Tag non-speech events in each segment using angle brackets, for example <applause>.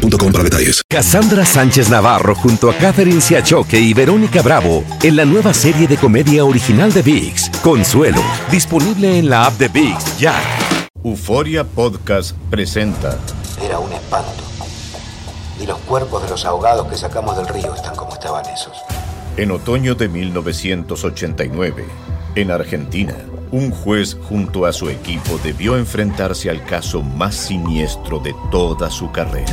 boostmobile.com para detalles. Cassandra Sánchez Navarro junto a Catherine Siachoque y Verónica Bravo en la nueva serie de comedia original de VIX, Consuelo, disponible en la app de VIX ya. Euforia Podcast presenta. Era un espanto. Y los cuerpos de los ahogados que sacamos del río están como estaban esos. En otoño de 1989, en Argentina, un juez junto a su equipo debió enfrentarse al caso más siniestro de toda su carrera,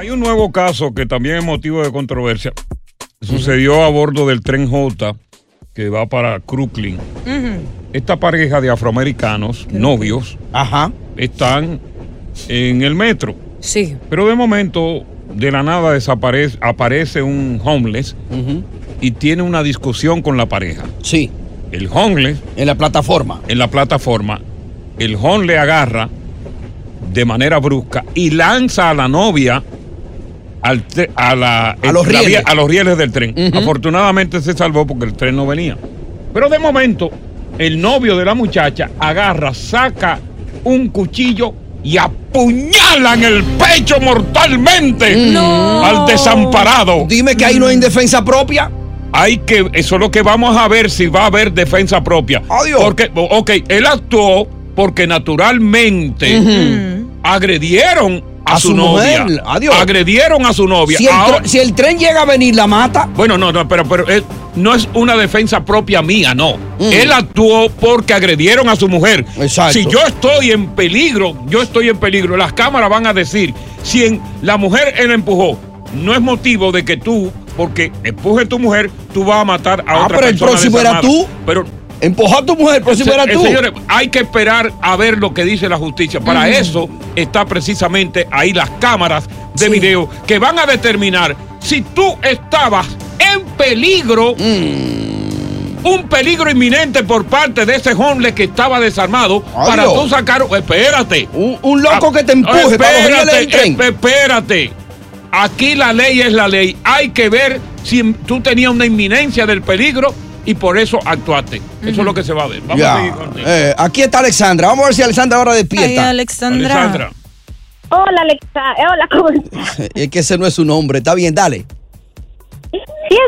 Hay un nuevo caso que también es motivo de controversia. Sucedió a bordo del tren J que va para Crooklyn. Esta pareja de afroamericanos, novios, Ajá. están en el metro. Sí. Pero de momento, de la nada desaparece, aparece un homeless y tiene una discusión con la pareja. Sí. El homeless En la plataforma. en la plataforma, el hon le agarra de manera brusca y lanza a la novia al a, la, A los la rieles. vía- a los rieles del tren. Afortunadamente se salvó porque el tren no venía. Pero de momento, el novio de la muchacha agarra, saca un cuchillo y apuñala en el pecho mortalmente No. al desamparado. Dime que ahí no hay defensa propia. Hay que, eso es lo que vamos a ver si va a haber defensa propia. Adiós. Porque, ok, él actuó porque naturalmente agredieron a, A su, su novia. mujer. Adiós. Agredieron a su novia. Si el, Ahora- tr- si el tren llega a venir, la mata. bueno, no, no, pero, pero es- no es una defensa propia mía, no. Él actuó porque agredieron a su mujer. Exacto. Si yo estoy en peligro, yo estoy en peligro, las cámaras van a decir, si en- la mujer él empujó, no es motivo de que tú, porque empuje tu mujer, tú vas a matar a Ah, otra pero el persona próximo era tú. Pero Empujó a tu mujer, pero si se- fuera eh, tú. señores, hay que esperar a ver lo que dice la justicia. Para eso está precisamente ahí las cámaras de Sí. video que van a determinar si tú estabas en peligro, Mm. un peligro inminente por parte de ese homeless que estaba desarmado Adiós. para tú sacar. Espérate. Un, un loco Ah, que te empuje para los rieles del tren. esp- espérate. Aquí la ley es la ley. Hay que ver si tú tenías una inminencia del peligro y por eso actuaste. Eso es lo que se va a ver. Vamos a seguir con Eh, aquí está Alexandra. Vamos a ver si Alexandra ahora Ay, despierta. Alexandra. Alexandra. Hola, Alexa. Eh, Hola, ¿cómo estás? <laughs> es que ese no es su nombre. Está bien, dale. Sí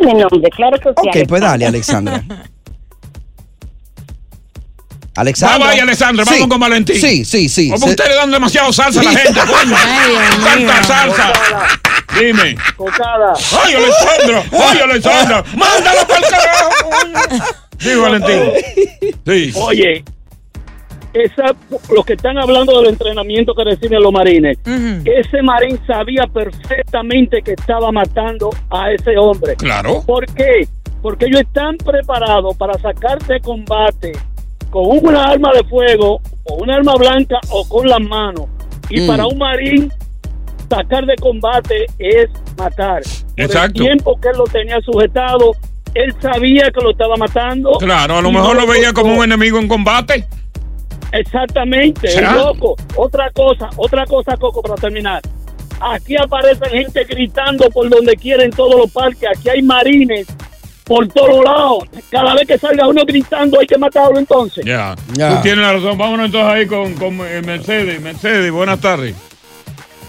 es mi nombre, claro que sí. Ok, pues dale, Alexandra. <laughs> Alexandra. Va, vaya, Alexandra, vamos Sí. con Valentín. Sí, sí, sí. Como Se- ustedes dan demasiado salsa a la gente, coño. <laughs> Ay. Tanta salsa. Dime. Cocada. ¡Ay, Alexandra! ¡Ay, Alexandra! ¡Mándala para el carajo! Sí, Valentín. Sí. Oye, esa, los que están hablando del entrenamiento que reciben los marines, ese marín sabía perfectamente que estaba matando a ese hombre. Claro. ¿Por qué? Porque ellos están preparados para sacar de combate con una arma de fuego, o una arma blanca o con las manos. Y Mm. para un marín, sacar de combate es matar. Por Exacto. el tiempo que él lo tenía sujetado, él sabía que lo estaba matando. Claro, a lo mejor no lo veía como un enemigo en combate. Exactamente, es ¿Será? loco. Otra cosa, otra cosa, Coco, para terminar. Aquí aparecen gente gritando por donde quiera en todos los parques. Aquí hay marines por todos lados. Cada vez que salga uno gritando hay que matarlo entonces. Ya. Ya. Tú tienes la razón. Vámonos entonces ahí con, con eh, Mercedes. Mercedes, buenas tardes.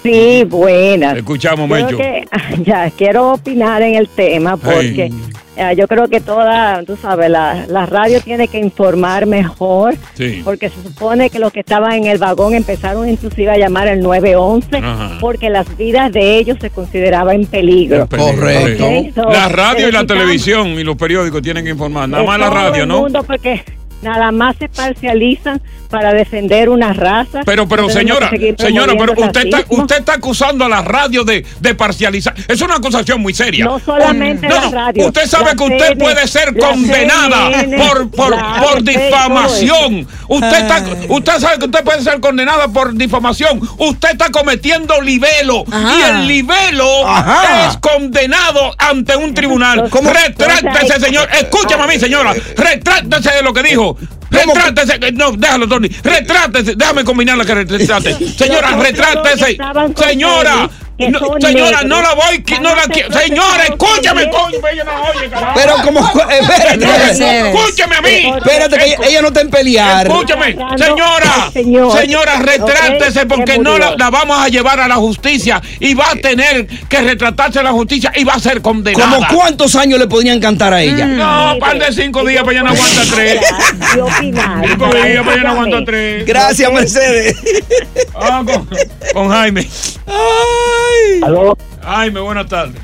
Sí, buenas. Escuchamos, Mecho. que, <laughs> ya quiero opinar en el tema porque. Eh, yo creo que toda, tú sabes, la, la radio tiene que informar mejor, Sí. porque se supone que los que estaban en el vagón empezaron inclusive a llamar el 911, Ajá. porque las vidas de ellos se consideraban en peligro. Correcto. So, La radio y la televisión y los periódicos tienen que informar. Nada más la radio, el ¿no? mundo, porque nada más se parcializan para defender una raza. Pero, pero señora, señora, pero usted está, usted está acusando a la radio de, de parcializar. Es una acusación muy seria. No solamente No, la no, radio. Usted sabe La que usted CNN, puede ser condenada CNN, por, por, por ABC, difamación. Usted, está, usted sabe que usted puede ser condenada por difamación. Usted está cometiendo libelo. Ajá. Y el libelo Ajá. es condenado ante un tribunal. ¿Cómo? Retráctese, señor. Escúchame a mí, señora. Retráctese de lo que dijo. Retrátese. No, déjalo, Tony. Retrátese. Déjame combinarla que retrátese. <laughs> Señora, retrátese. Señora. Que no, son señora, negros. no la voy. qui- No la quiero. Señora, escúchame, también. coño. Ella no oye, carajo. Pero como, espérate, Mercedes. Escúchame a mí. espérate que ella, ella no está en pelear. Escúchame, señora, señor. señora, retrátese Ok, porque que no la, vamos a llevar a la justicia y va a tener que retratarse a la justicia y va a ser condenada. ¿Cómo cuántos años le podrían cantar a ella? No, par de cinco días, para ella no aguanta tres. Cinco días, para ella no aguanta tres. Gracias, Mercedes. Ah, con, con Jaime. Ay. Aló, Jaime, buenas tardes.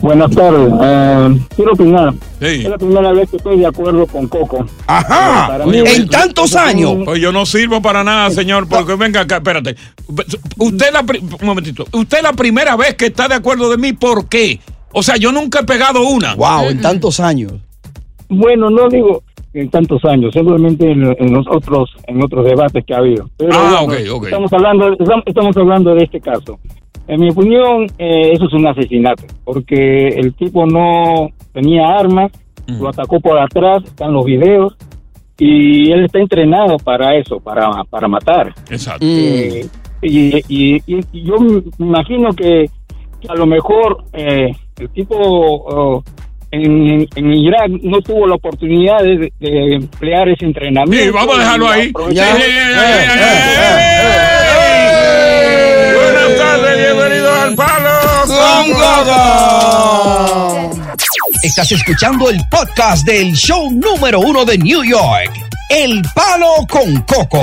buenas tardes. Eh, quiero opinar. Sí. Es la primera vez que estoy de acuerdo con Coco. Ajá. Para Oye, mí- En tantos años. Pues yo no sirvo para nada, señor, porque venga acá, espérate. Usted la, un momentito. Usted la primera vez que está de acuerdo de mí, ¿por qué? O sea, yo nunca he pegado una. Wow, en tantos años. Bueno, no digo en tantos años, simplemente en, en los otros en otros debates que ha habido. Pero Ah, bueno, ok, ok. Estamos hablando estamos hablando de este caso. En mi opinión, eh, eso es un asesinato, porque el tipo no tenía armas, lo atacó por atrás, están los videos y él está entrenado para eso, para para matar. Exacto. Eh, y, y- y- y yo me imagino que, que a lo mejor eh, el tipo oh, en, en Irak no tuvo la oportunidad de, de emplear ese entrenamiento. Sí, vamos a dejarlo ahí. Tardes, bienvenidos al Palo Con Gogo. Estás escuchando el podcast del show número uno de New York, El Palo con Coco.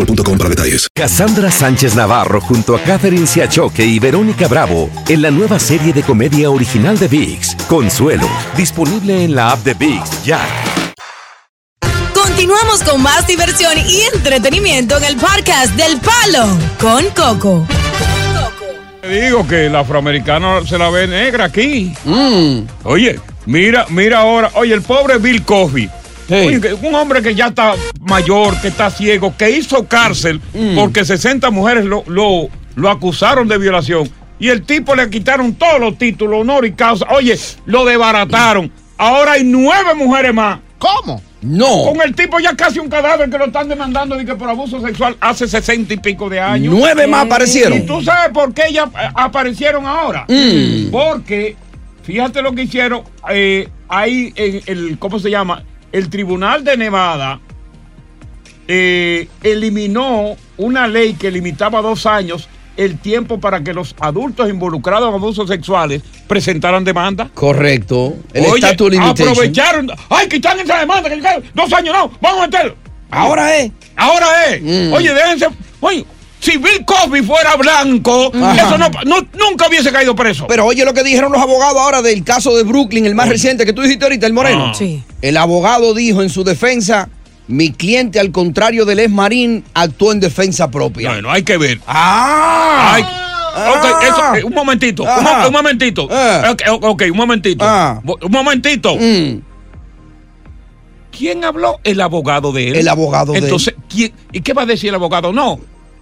boostmobile.com para detalles. Cassandra Sánchez Navarro junto a Catherine Siachoque y Verónica Bravo en la nueva serie de comedia original de VIX, Consuelo, disponible en la app de VIX ya. Continuamos con más diversión y entretenimiento en el podcast del Palo con Coco. Te digo que el afroamericano se la ve negra aquí. Mm. Oye, mira, mira ahora. Oye, el pobre Bill Cosby. Un hombre que ya está mayor, que está ciego, que hizo cárcel Mm. porque 60 mujeres lo, lo, lo acusaron de violación. Y el tipo le quitaron todos los títulos, honor y causa. Oye, lo desbarataron. Ahora hay nueve mujeres más. ¿Cómo? No. Con el tipo ya casi un cadáver que lo están demandando de que por abuso sexual hace sesenta y pico de años. Nueve más aparecieron. ¿Y tú sabes por qué ya eh, aparecieron ahora? Mm. Porque, fíjate lo que hicieron, eh, ahí en el, ¿cómo se llama? El Tribunal de Nevada eh, eliminó una ley que limitaba dos años el tiempo para que los adultos involucrados en abusos sexuales presentaran demanda. Correcto. El Oye, aprovecharon. ¡Ay, quitan esa demanda! que dos años no! ¡Vamos a meterlo! Ahora es. Ahora es. Mm. Oye, déjense. Oye, si Bill Cosby fuera blanco, Ajá. eso no, no- nunca hubiese caído preso. Pero oye lo que dijeron los abogados ahora del caso de Brooklyn, el más reciente que tú dijiste ahorita, el Moreno. Ah. Sí. El abogado dijo en su defensa, mi cliente al contrario del ex marín actuó en defensa propia. Bueno, hay que ver. Ah. Ok, eso, eh, un momentito, un, momentito. Ah. Ok, ok, un momentito. Ah. Un momentito. Mm. ¿Quién habló? El abogado de él. El abogado de él. Entonces, ¿quién- ¿y qué va a decir el abogado? No.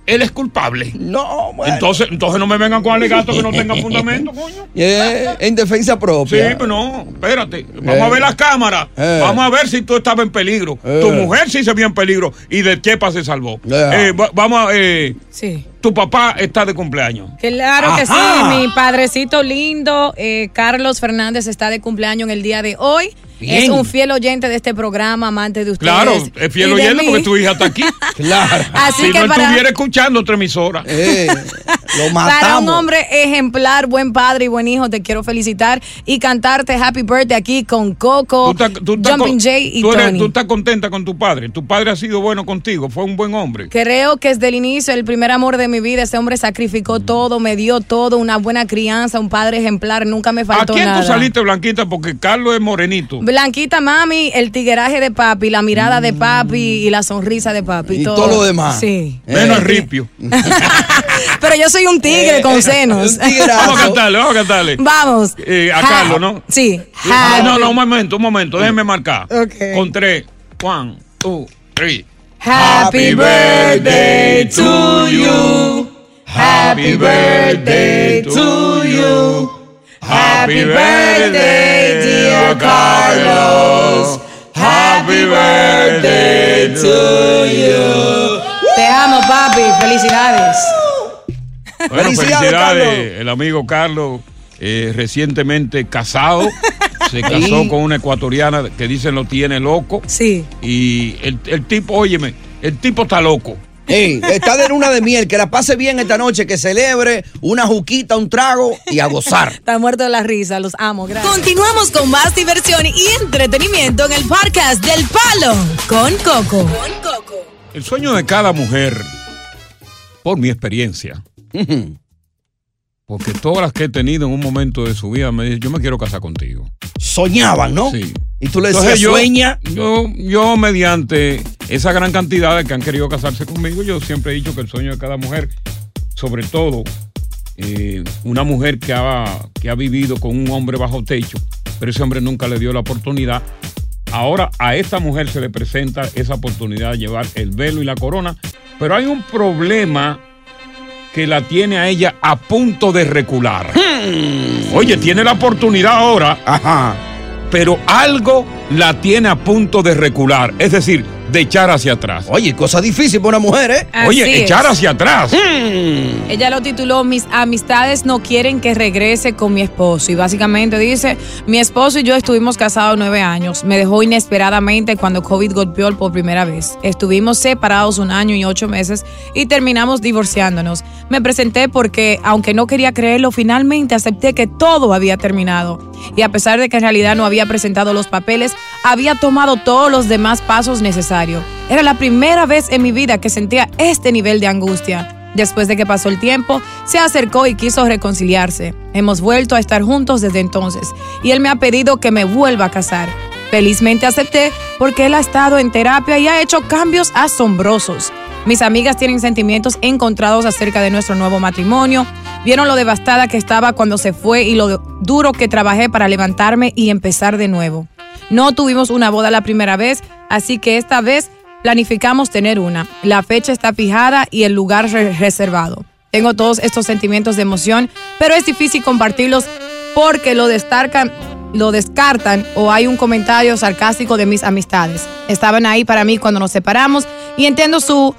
Él es culpable. No, bueno. Entonces, entonces no me vengan con alegatos que no tengan <laughs> fundamento, coño. <laughs> Eh, en defensa propia. Sí, pero no, espérate. Vamos Eh. a ver las cámaras. Eh. Vamos a ver si tú estabas en peligro. Eh. Tu mujer sí se vio en peligro. ¿Y de Chepa se salvó? Eh. Eh, va- vamos a. eh, Sí. tu papá está de cumpleaños. Claro que sí, mi padrecito lindo, eh, Carlos Fernández, está de cumpleaños en el día de hoy. Bien. Es un fiel oyente de este programa, amante de ustedes. Claro, es fiel oyente mí. porque tu hija está aquí. <laughs> claro. Así si que no para- estuviera escuchando otra emisora. Eh, lo <laughs> Para un hombre ejemplar, buen padre y buen hijo, te quiero felicitar y cantarte Happy Birthday aquí con Coco, Tú Jumping con- Jay y tú eres- Tony. tú estás contenta con tu padre. Tu padre ha sido bueno contigo. Fue un buen hombre. Creo que desde el inicio, el primer amor de mi vida, ese hombre sacrificó todo, me dio todo, una buena crianza, un padre ejemplar, nunca me ¿A faltó quién nada. tú saliste, Blanquita? Porque Carlos es morenito. Blanquita mami, el tigueraje de papi, la mirada de papi y la sonrisa de papi. Y todo lo demás. Sí. Menos el ripio. <laughs> Pero yo soy un tigre con senos. Vamos a cantarle, vamos a cantarle. Vamos. Eh, a Carlos, ¿no? Sí. Ah, no, no, un momento, un momento. Déjenme marcar. Ok. Con tres. One, two, three. Happy birthday to you. Happy birthday to you. Happy birthday, dear Carlos. Happy birthday to you. Te amo, papi. Felicidades. Bueno, Felicidades, felicidades. El amigo Carlos, eh, recientemente casado. <laughs> Se casó Sí. con una ecuatoriana que dicen lo tiene loco. Sí. Y el, el tipo, óyeme, el tipo está loco. Ey, está de luna de miel, que la pase bien esta noche, que celebre una juquita, un trago y a gozar. Está muerto de la risa, los amo, gracias. Continuamos con más diversión y entretenimiento en el podcast del Palo con Coco. El sueño de cada mujer, por mi experiencia, porque todas las que he tenido en un momento de su vida me dicen, yo me quiero casar contigo. Soñaban, ¿no? Sí. Y tú le Entonces decías, yo, sueña. Yo, yo, mediante esa gran cantidad de que han querido casarse conmigo, yo siempre he dicho que el sueño de cada mujer, sobre todo eh, una mujer que ha, que ha vivido con un hombre bajo techo, pero ese hombre nunca le dio la oportunidad. Ahora a esta mujer se le presenta esa oportunidad de llevar el velo y la corona, pero hay un problema que la tiene a ella a punto de recular. Oye, tiene la oportunidad ahora, pero algo la tiene a punto de recular, es decir, de echar hacia atrás. Oye, cosa difícil para una mujer, ¿eh? Oye, echar hacia atrás. Ella lo tituló Mis amistades no quieren que regrese con mi esposo. Y básicamente dice, mi esposo y yo estuvimos casados nueve años. Me dejó inesperadamente cuando COVID golpeó por primera vez. Estuvimos separados un año y ocho meses y terminamos divorciándonos. Me presenté porque, aunque no quería creerlo, finalmente acepté que todo había terminado. Y a pesar de que en realidad no había presentado los papeles, había tomado todos los demás pasos necesarios. Era la primera vez en mi vida que sentía este nivel de angustia. Después de que pasó el tiempo, se acercó y quiso reconciliarse. Hemos vuelto a estar juntos desde entonces y él me ha pedido que me vuelva a casar. Felizmente acepté porque él ha estado en terapia y ha hecho cambios asombrosos. Mis amigas tienen sentimientos encontrados acerca de nuestro nuevo matrimonio. Vieron lo devastada que estaba cuando se fue y lo duro que trabajé para levantarme y empezar de nuevo. No tuvimos una boda la primera vez, así que esta vez planificamos tener una. La fecha está fijada y el lugar re- reservado. Tengo todos estos sentimientos de emoción, pero es difícil compartirlos porque lo descartan, lo descartan o hay un comentario sarcástico de mis amistades. Estaban ahí para mí cuando nos separamos y entiendo su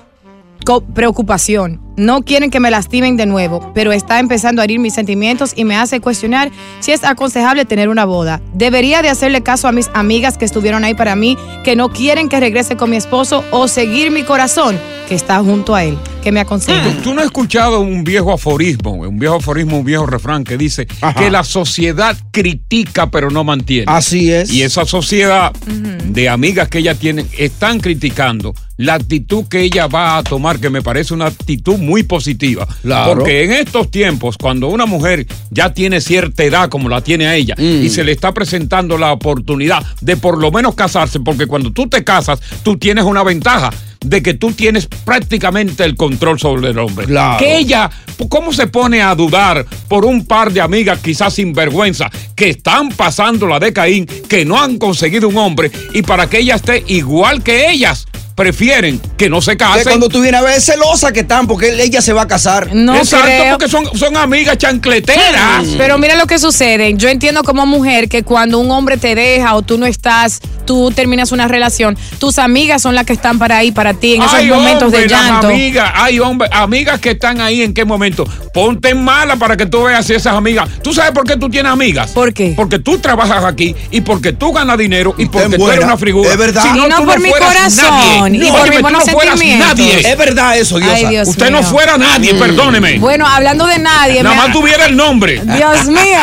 preocupación. No quieren que me lastimen de nuevo, pero está empezando a herir mis sentimientos y me hace cuestionar si es aconsejable tener una boda. Debería de hacerle caso a mis amigas que estuvieron ahí para mí, que no quieren que regrese con mi esposo o seguir mi corazón que está junto a él. Que me aconseja. ¿Tú, tú no has escuchado un viejo aforismo, un viejo aforismo, un viejo refrán que dice que la sociedad critica pero no mantiene. Así es. Y esa sociedad de amigas que ella tiene están criticando la actitud que ella va a tomar, que me parece una actitud muy positiva. Claro. Porque en estos tiempos, cuando una mujer ya tiene cierta edad como la tiene a ella Mm. y se le está presentando la oportunidad de por lo menos casarse, porque cuando tú te casas, tú tienes una ventaja de que tú tienes prácticamente el control sobre el hombre. Claro. Que ella, ¿cómo se pone a dudar por un par de amigas quizás sin vergüenza que están pasando la de Caín, que no han conseguido un hombre y para que ella esté igual que ellas? Prefieren que no se Que casen. cuando tú vienes a ver es celosa que están porque ella se va a casar. No Exacto, creo. porque son, son amigas chancleteras. Pero mira lo que sucede. Yo entiendo como mujer que cuando un hombre te deja o tú no estás, tú terminas una relación, tus amigas son las que están para ahí, para ti, en esos Hay momentos de llanto. Amigas, hay hombres, amigas que están ahí en qué momento. Ponte mala para que tú veas si esas amigas. ¿Tú sabes por qué tú tienes amigas? ¿Por qué? Porque tú trabajas aquí y porque tú ganas dinero y porque tú eres una figura. Es verdad. Si Y no tú por mi corazón, nadie. Y por Óyeme, mis tú buenos no fueras nadie. Es verdad eso, Diosa. Ay, Dios Usted no fuera nadie, perdóneme. Bueno, hablando de nadie, Nada más tuviera el nombre. Dios mío.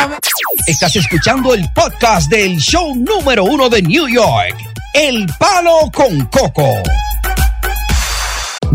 Estás escuchando el podcast del show número uno de New York. El Palo con Coco.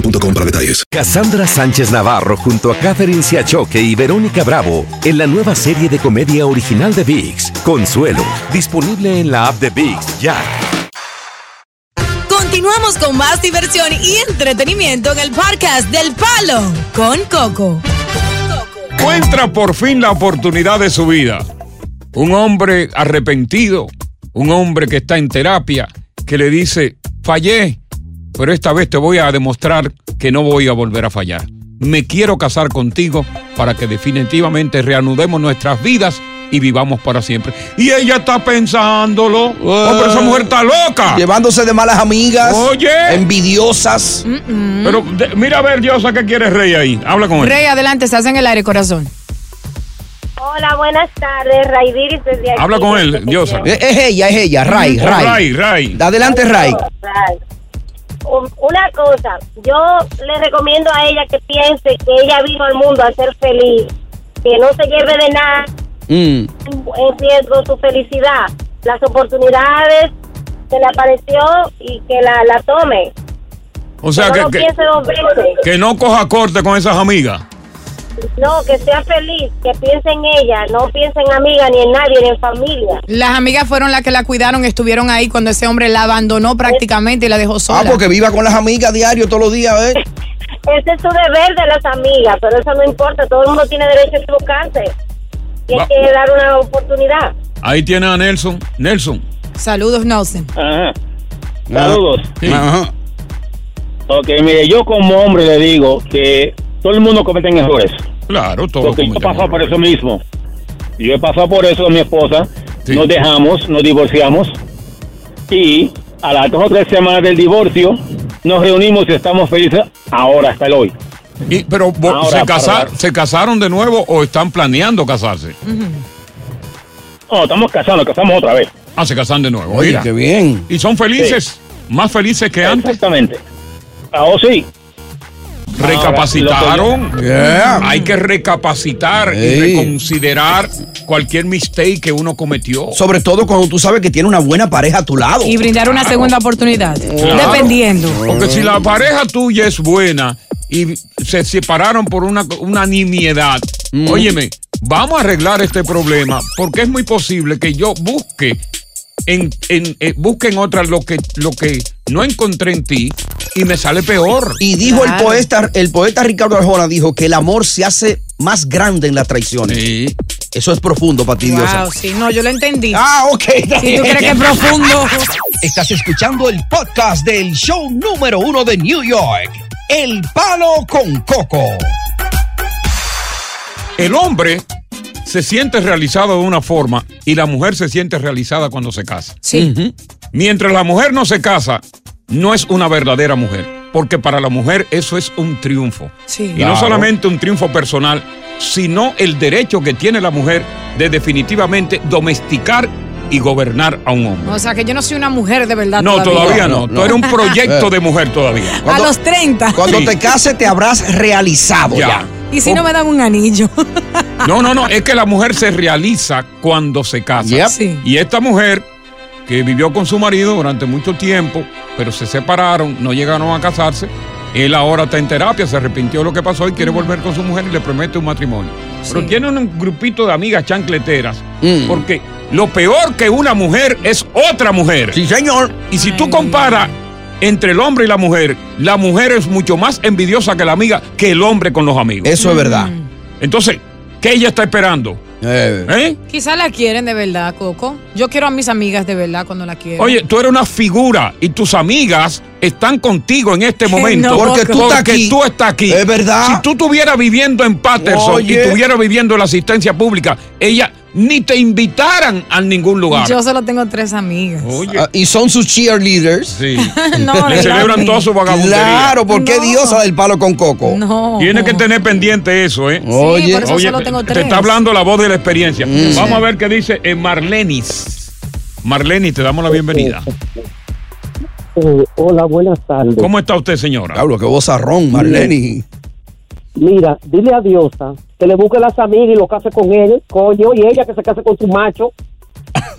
boostmobile.com para detalles. Cassandra Sánchez Navarro junto a Catherine Siachoque y Verónica Bravo en la nueva serie de comedia original de VIX, Consuelo, disponible en la app de VIX ya. Continuamos con más diversión y entretenimiento en el podcast del Palo con Coco. Encuentra por fin la oportunidad de su vida. Un hombre arrepentido, un hombre que está en terapia, que le dice, fallé, pero esta vez te voy a demostrar que no voy a volver a fallar. Me quiero casar contigo para que definitivamente reanudemos nuestras vidas y vivamos para siempre. Y ella está pensándolo. Oh, pero esa mujer está loca. Llevándose de malas amigas. Oye. Envidiosas. Pero de- mira a ver, Diosa, ¿qué quiere Rey ahí? Habla con él. Rey, adelante, estás en el aire, corazón. Hola, buenas tardes, Raidiris desde aquí. Habla con él, Diosa. Es, es ella, es ella, Ray, Ray. Ray, Ray. Adelante, Ray. Ray. Un- Una cosa, yo le recomiendo a ella que piense que ella vino al mundo a ser feliz, que no se lleve de nada Mm. en riesgo su felicidad. Las oportunidades se le apareció y que la, la tome. O sea, no que, que, veces. que no coja corte con esas amigas. No, que sea feliz, que piense en ella, no piense en amiga, ni en nadie, ni en familia. Las amigas fueron las que la cuidaron, estuvieron ahí cuando ese hombre la abandonó prácticamente y la dejó sola. Ah, porque viva con las amigas diario todos los días, ¿eh? <laughs> Ese es su deber de las amigas, pero eso no importa, todo el mundo tiene derecho a equivocarse. Y hay que dar una oportunidad. Ahí tiene a Nelson. Nelson. Saludos, Nelson. Ajá. Saludos. Sí. Ajá. Ok, mire, yo como hombre le digo que todo el mundo comete errores. Claro, todo. Porque yo he pasado por eso mismo. Yo he pasado por eso con mi esposa. Sí. Nos dejamos, nos divorciamos. Y a las dos o tres semanas del divorcio, nos reunimos y estamos felices ahora, hasta el hoy. Y- pero Ahora, ¿se, casar- ¿se casaron de nuevo o están planeando casarse? No, estamos casados, casamos otra vez. Ah, se casan de nuevo. Oye, mira. qué bien. ¿Y son felices? ¿Más felices que antes? Exactamente. Ah, oh, sí. Recapacitaron. Yeah. Hay que recapacitar y reconsiderar cualquier mistake que uno cometió. Sobre todo cuando tú sabes que tiene una buena pareja a tu lado. Y brindar una segunda oportunidad. Claro. Dependiendo. Porque si la pareja tuya es buena y se separaron por una, una nimiedad, óyeme, vamos a arreglar este problema porque es muy posible que yo busque en, en, eh, busque en otra lo que, lo que no encontré en ti y me sale peor. Y dijo el poeta, el poeta Ricardo Arjona, dijo que el amor se hace más grande en las traiciones. Sí. Eso es profundo para ti, Diosa. Wow, sí, no, yo lo entendí. Ah, ok. Si tú crees que es profundo. <laughs> Estás escuchando el podcast del show número uno de New York. El Palo con Coco. El hombre se siente realizado de una forma y la mujer se siente realizada cuando se casa. Sí. Mientras la mujer no se casa, no es una verdadera mujer, porque para la mujer eso es un triunfo. Sí. Y no solamente un triunfo personal, sino el derecho que tiene la mujer de definitivamente domesticar y gobernar a un hombre. O sea, que yo no soy una mujer de verdad. No, todavía no. No, Tú no. eres un proyecto <laughs> de mujer todavía. A Cuando- los 30. Cuando Sí. te cases te habrás realizado ya. Ya. Y si no me dan un anillo. No, no, no. <laughs> Es que la mujer se realiza cuando se casa. Yep. Sí. Y esta mujer que vivió con su marido durante mucho tiempo, pero se separaron, no llegaron a casarse. Él ahora está en terapia, se arrepintió de lo que pasó y quiere volver con su mujer y le promete un matrimonio. Pero tiene un grupito de amigas chancleteras, porque lo peor que una mujer es otra mujer. Sí, señor. Y si tú comparas entre el hombre y la mujer, la mujer es mucho más envidiosa que la amiga que el hombre con los amigos. Eso es verdad. Entonces, ¿qué ella está esperando? ¿Eh? Quizá la quieren de verdad, Coco. Yo quiero a mis amigas de verdad cuando la quieren. Oye, tú eres una figura y tus amigas están contigo en este momento. no, Porque tú estás aquí. tú estás aquí. Es verdad. Si tú estuvieras viviendo en Patterson Oye. y estuvieras viviendo en la asistencia pública, ella ni te invitaran a ningún lugar. Yo solo tengo tres amigas. Oye. Ah, y son sus cheerleaders. Sí. <laughs> No, Le celebran toda su vagabundería. Claro, porque No. diosa del palo con coco. No. Tienes que tener pendiente eso, ¿eh? Oye. por eso Oye, solo tengo te tres. está hablando la voz de la experiencia. Mm. Vamos a ver qué dice eh, Marlenis. Marlenis, te damos la bienvenida. Eh, hola, buenas tardes. ¿Cómo está usted, señora? Pablo, qué vozarrón, Marlene. Mira, dile a Diosa que le busque las amigas y lo case con él, coño, y ella que se case con su macho. <laughs>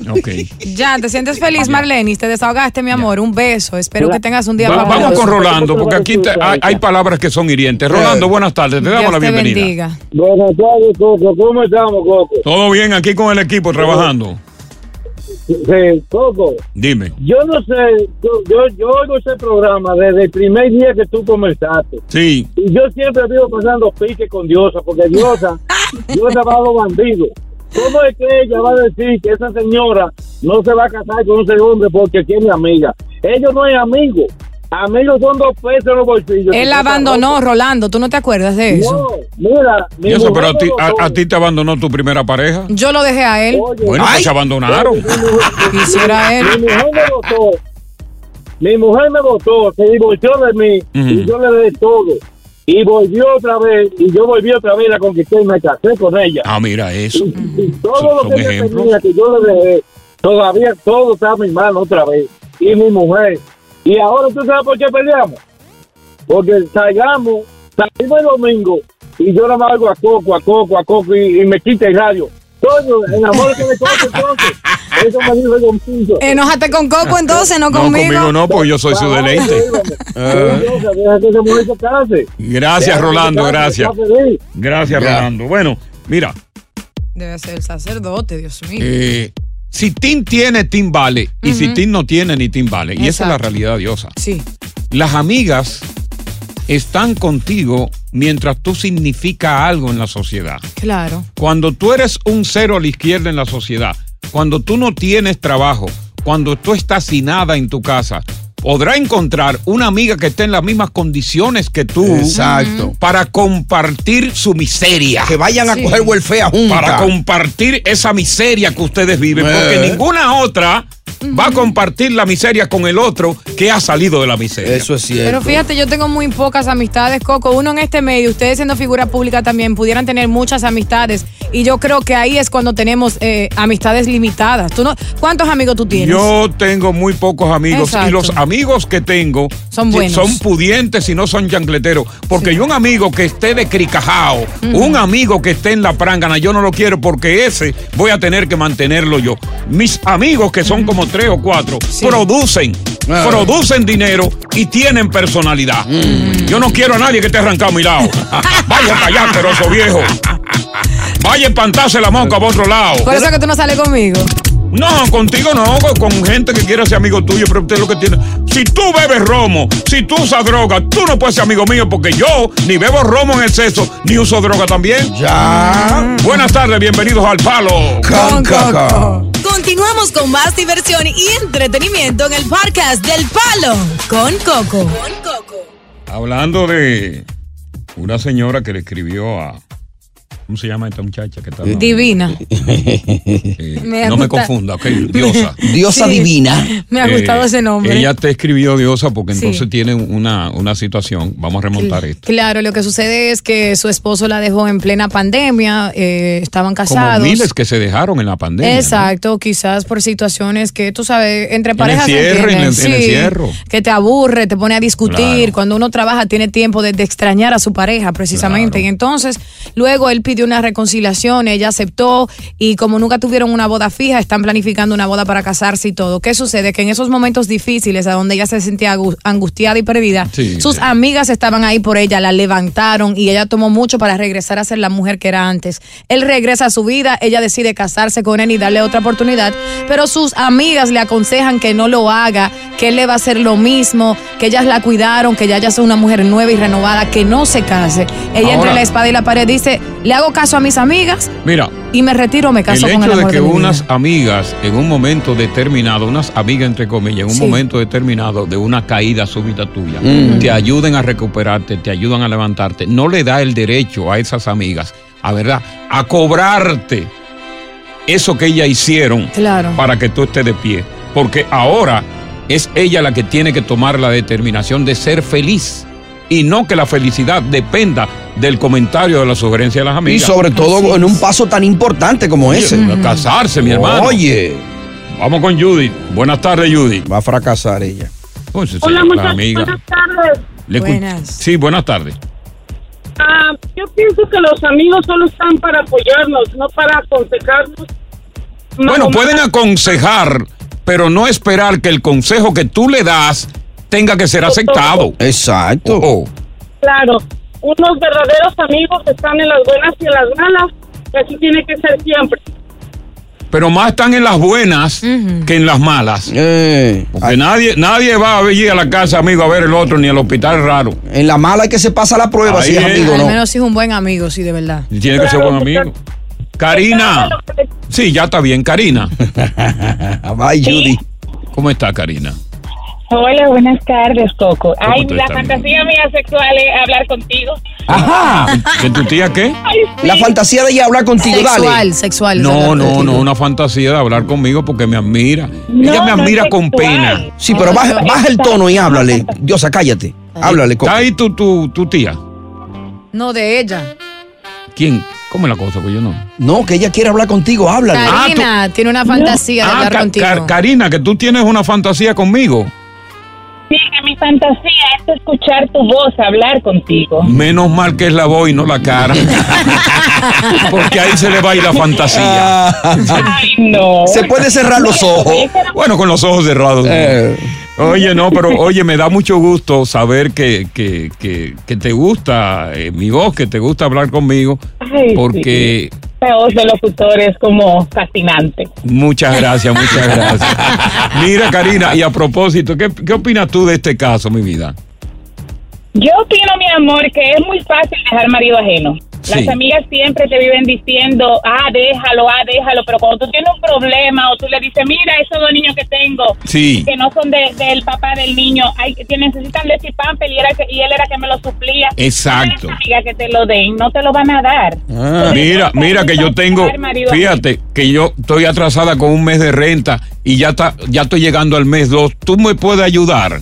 Ok. Ya, ¿te sientes feliz, Marlene? Te desahogaste, mi amor. Un beso. Espero que tengas un día Va- vamos con Rolando, porque aquí te- hay, hay palabras que son hirientes. Rolando, buenas tardes, te damos Dios la te bienvenida. bendiga. Buenas tardes, Coco. ¿Cómo estamos, Coco? Todo bien aquí con el equipo trabajando. Sí, Coco, Dime. yo no sé, yo, yo, yo oigo ese programa desde el primer día que tú comenzaste. Sí. Y yo siempre vivo pasando pique con Diosa, porque Diosa, <laughs> Diosa va a los bandidos. ¿Cómo es que ella va a decir que esa señora no se va a casar con ese hombre porque tiene amiga? Ellos no es amigo. Amigos son dos pesos en los bolsillos. Él la abandonó, Rolando. ¿Tú no te acuerdas de eso? No, mira, mi eso, mujer pero a ti, a, a te abandonó tu primera pareja. Yo lo dejé a él. Bueno, pues se abandonaron. Quisiera él. Mi mujer me votó. Mi mujer me votó, se divorció de mí y yo le di todo. Y volvió otra vez, y yo volví otra vez, la conquisté y me casé con ella. Ah, mira eso. Y todo lo que ejemplos. tenía que yo le dejé, todavía todo está en mi mano otra vez. Y mi mujer. Y ahora tú sabes por qué peleamos. Porque salgamos, salimos el domingo y yo nada más hago a coco, a coco, a coco y, y me quita el radio. Todo, enamórate de coco entonces. Eso me dijo el domingo. Enójate con Coco entonces, no No, conmigo. conmigo no, porque yo soy su deleite. Que case. Gracias, que Rolando, gracias. Gracias. Rolando. Bueno, mira, Debe ser el sacerdote, Dios mío. eh, si Tim tiene, Tim vale. Y si. Tim no tiene, ni Tim vale. Y esa es la realidad diosa. Sí. Las amigas están contigo mientras tú significas algo en la sociedad. Claro. Cuando tú eres un cero a la izquierda en la sociedad, cuando tú no tienes trabajo, cuando tú estás sin nada en tu casa, podrá encontrar una amiga que esté en las mismas condiciones que tú. Exacto. Para compartir su miseria. Que vayan a coger welfare juntas. Para compartir esa miseria que ustedes viven. Porque Eh. ninguna otra va a compartir la miseria con el otro que ha salido de la miseria. Eso es cierto. Pero fíjate, yo tengo muy pocas amistades, Coco. Uno en este medio, ustedes siendo figura pública también, pudieran tener muchas amistades. Y yo creo que ahí es cuando tenemos eh, amistades limitadas. ¿Tú no, ¿Cuántos amigos tú tienes? Yo tengo muy pocos amigos Exacto. y los amigos que tengo Son buenos. son pudientes y no son chancleteros. Porque yo un amigo que esté de cricajao, un amigo que esté en la prángana, yo no lo quiero porque ese voy a tener que mantenerlo yo. Mis amigos que son como tres o cuatro producen, Ah. producen dinero y tienen personalidad. Yo no quiero a nadie que esté arrancado a mi lado. <laughs> Vaya para allá, asqueroso viejo. Vaya a espantarse la moca para otro lado. Por eso es que tú no sales conmigo. No, contigo no, con, gente que quiere ser amigo tuyo, pero usted lo que tiene. Si tú bebes romo, si tú usas droga, tú no puedes ser amigo mío porque yo ni bebo romo en exceso, ni uso droga también. Ya. Buenas tardes, bienvenidos al Palo. Con coco. Continuamos con más diversión y entretenimiento en el podcast del Palo con Coco. Hablando de una señora que le escribió a. ¿Cómo se llama esta muchacha que está? Divina. Eh, <laughs> Me no me confunda, ok, diosa. <laughs> Diosa Sí. divina. Me ha gustado Eh, ese nombre. Ella te escribió diosa porque Sí. entonces tiene una, una situación. Vamos a remontar esto. Claro, lo que sucede es que su esposo la dejó en plena pandemia, eh, estaban Como casados. miles que se dejaron en la pandemia. ¿no? Exacto, quizás por situaciones que tú sabes, entre El parejas se encierro, entienden, el- el sí, que te aburre, te pone a discutir. Claro. Cuando uno trabaja tiene tiempo de, de extrañar a su pareja precisamente. Claro. Y entonces luego él pidió una reconciliación, ella aceptó y como nunca tuvieron una boda fija, están planificando una boda para casarse y todo. ¿Qué sucede? Que en esos momentos difíciles, a donde ella se sentía angustiada y perdida, Sí, sus amigas estaban ahí por ella, la levantaron y ella tomó mucho para regresar a ser la mujer que era antes. Él regresa a su vida, ella decide casarse con él y darle otra oportunidad, pero sus amigas le aconsejan que no lo haga, que él le va a hacer lo mismo, que ellas la cuidaron, que ella ya sea una mujer nueva y renovada, que no se case. Ella entre la espada y la pared dice, le hago caso a mis amigas Mira, y me retiro me el caso con el hecho de amor que de mi unas vida. amigas en un momento determinado, unas amigas entre comillas, en un Sí. momento determinado de una caída súbita tuya, Mm. te ayuden a recuperarte, te ayudan a levantarte, no le da el derecho a esas amigas, a verdad, a cobrarte eso que ellas hicieron Claro. para que tú estés de pie. Porque ahora es ella la que tiene que tomar la determinación de ser feliz. Y no que la felicidad dependa del comentario de la sugerencia de las Y amigas. sobre todo en un paso tan importante como Oye, ese. a casarse, mi hermano. Oye. Vamos con Judy. Buenas tardes, Judy. Va a fracasar ella. Pues, Hola, la muchachos. Buenas tardes. Le Buenas. Sí, buenas tardes. Ah, yo pienso que los amigos solo están para apoyarnos, no para aconsejarnos. Bueno, Más pueden aconsejar, pero no esperar que el consejo que tú le das tenga que ser aceptado. Exacto. Oh, Claro, unos verdaderos amigos están en las buenas y en las malas, y así tiene que ser siempre. Pero más están en las buenas que en las malas. Eh, Porque nadie, nadie va a venir a la casa, amigo, a ver el otro, ni al hospital raro. En la mala hay que se pasa la prueba, Ahí si es es. amigo o Al no. menos si es un buen amigo, sí, de verdad. Y Tiene que ser buen amigo. Karina. Sí, ya está bien, Karina. <laughs> Bye, Judy. ¿Cómo está, Karina? Hola, buenas tardes, Coco. ¿Cómo Ay, la estás, fantasía mía sexual es hablar contigo. Ajá. ¿Que tu tía qué? La fantasía de ella hablar contigo, Sexual, dale. sexual. No, no, no, una fantasía de hablar conmigo porque me admira. Ella me no admira con pena. Sí, pero baja, baja el tono y háblale. Diosa, cállate. Háblale, Coco. ¿Está ahí tu, tu, tu tía? No, de ella. ¿Quién? ¿Cómo es la cosa? Pues yo no. No, que ella quiere hablar contigo, háblale. Karina tiene una fantasía de Ah, hablar Ca- contigo. Karina, que tú tienes una fantasía conmigo. Mi fantasía es escuchar tu voz hablar contigo. Menos mal que es la voz y no la cara. <laughs> Porque ahí se le va a ir la fantasía. Ay, no. Se puede cerrar los ojos. Bueno, con los ojos cerrados. Eh. Oye, no, pero oye, me da mucho gusto saber que, que, que, que te gusta eh, mi voz, que te gusta hablar conmigo, Ay, porque sí. Voz del locutor es como fascinante. muchas gracias, muchas gracias. <laughs> Mira, Karina, y a propósito, ¿qué, qué opinas tú de este caso, mi vida? Yo opino, mi amor, que es muy fácil dejar marido ajeno. Las Sí. amigas siempre te viven diciendo, ah, déjalo, ah, déjalo, pero cuando tú tienes un problema o tú le dices, mira, esos dos niños que tengo, Sí. que no son de- del papá del niño, hay que necesitan leche y pamper y, era que- y él era que me lo suplía. Exacto. Esa amiga que te lo den, no te lo van a dar. Mira, mira que yo tengo, fíjate, que yo estoy atrasada con un mes de renta y ya está, ya estoy llegando al mes dos. ¿Tú me puedes ayudar?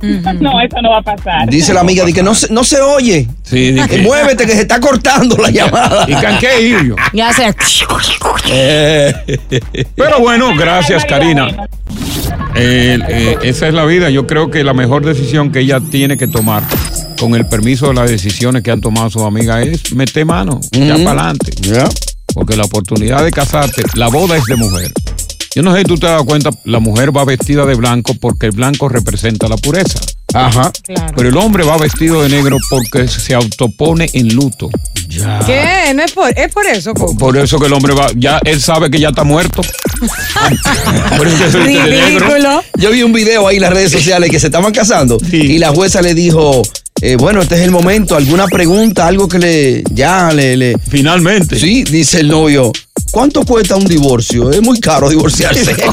No, eso no va a pasar. Dice la amiga de que no se, no se oye. Sí, di Que que- muévete, que se está cortando la llamada. ¿Y con qué ir yo? Ya sé. Pero bueno, gracias Karina. Eh, eh, esa es la vida. Yo creo que la mejor decisión que ella tiene que tomar, con el permiso de las decisiones que han tomado sus amigas, es meter mano, ya para adelante. Porque la oportunidad de casarte, la boda es de mujer. Yo no sé si tú te das cuenta, la mujer va vestida de blanco porque el blanco representa la pureza. Ajá. Pero el hombre va vestido de negro porque se autopone en luto. ¿Qué? No es por, es por eso, Coco. Por eso que el hombre va, ya él sabe que ya está muerto. <laughs> Por eso que se viste de negro. Ridículo. Yo vi un video ahí en las redes sociales que se estaban casando y la jueza le dijo, eh, bueno, este es el momento, alguna pregunta, algo que le, ya le, le... Finalmente. Sí, dice el novio, ¿cuánto cuesta un divorcio? Es muy caro divorciarse. <laughs>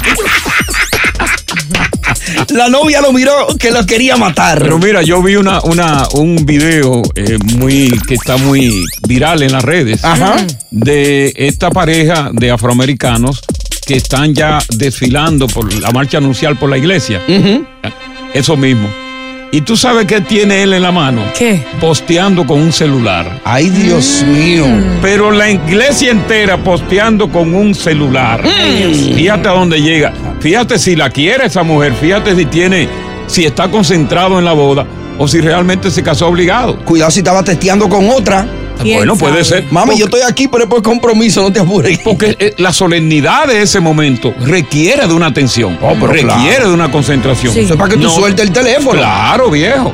la novia lo miró que lo quería matar. Pero mira, yo vi una, una, un video eh, muy que está muy viral en las redes Ajá. de esta pareja de afroamericanos que están ya desfilando por la marcha anuncial por la iglesia. Eso mismo. ¿Y tú sabes qué tiene él en la mano? ¿Qué? Posteando con un celular. Ay, Dios mío. Pero la iglesia entera posteando con un celular. Fíjate a dónde llega. Fíjate si la quiere esa mujer. Fíjate si tiene, si está concentrado en la boda o si realmente se casó obligado. Cuidado si estaba testeando con otra. Bueno, puede ser. Mami, yo estoy aquí, pero es por compromiso, no te apures. Porque eh, la solemnidad de ese momento requiere de una atención. Oh, pero requiere claro. de una concentración. Sí. Eso es para que tú sueltes el teléfono. Claro, viejo.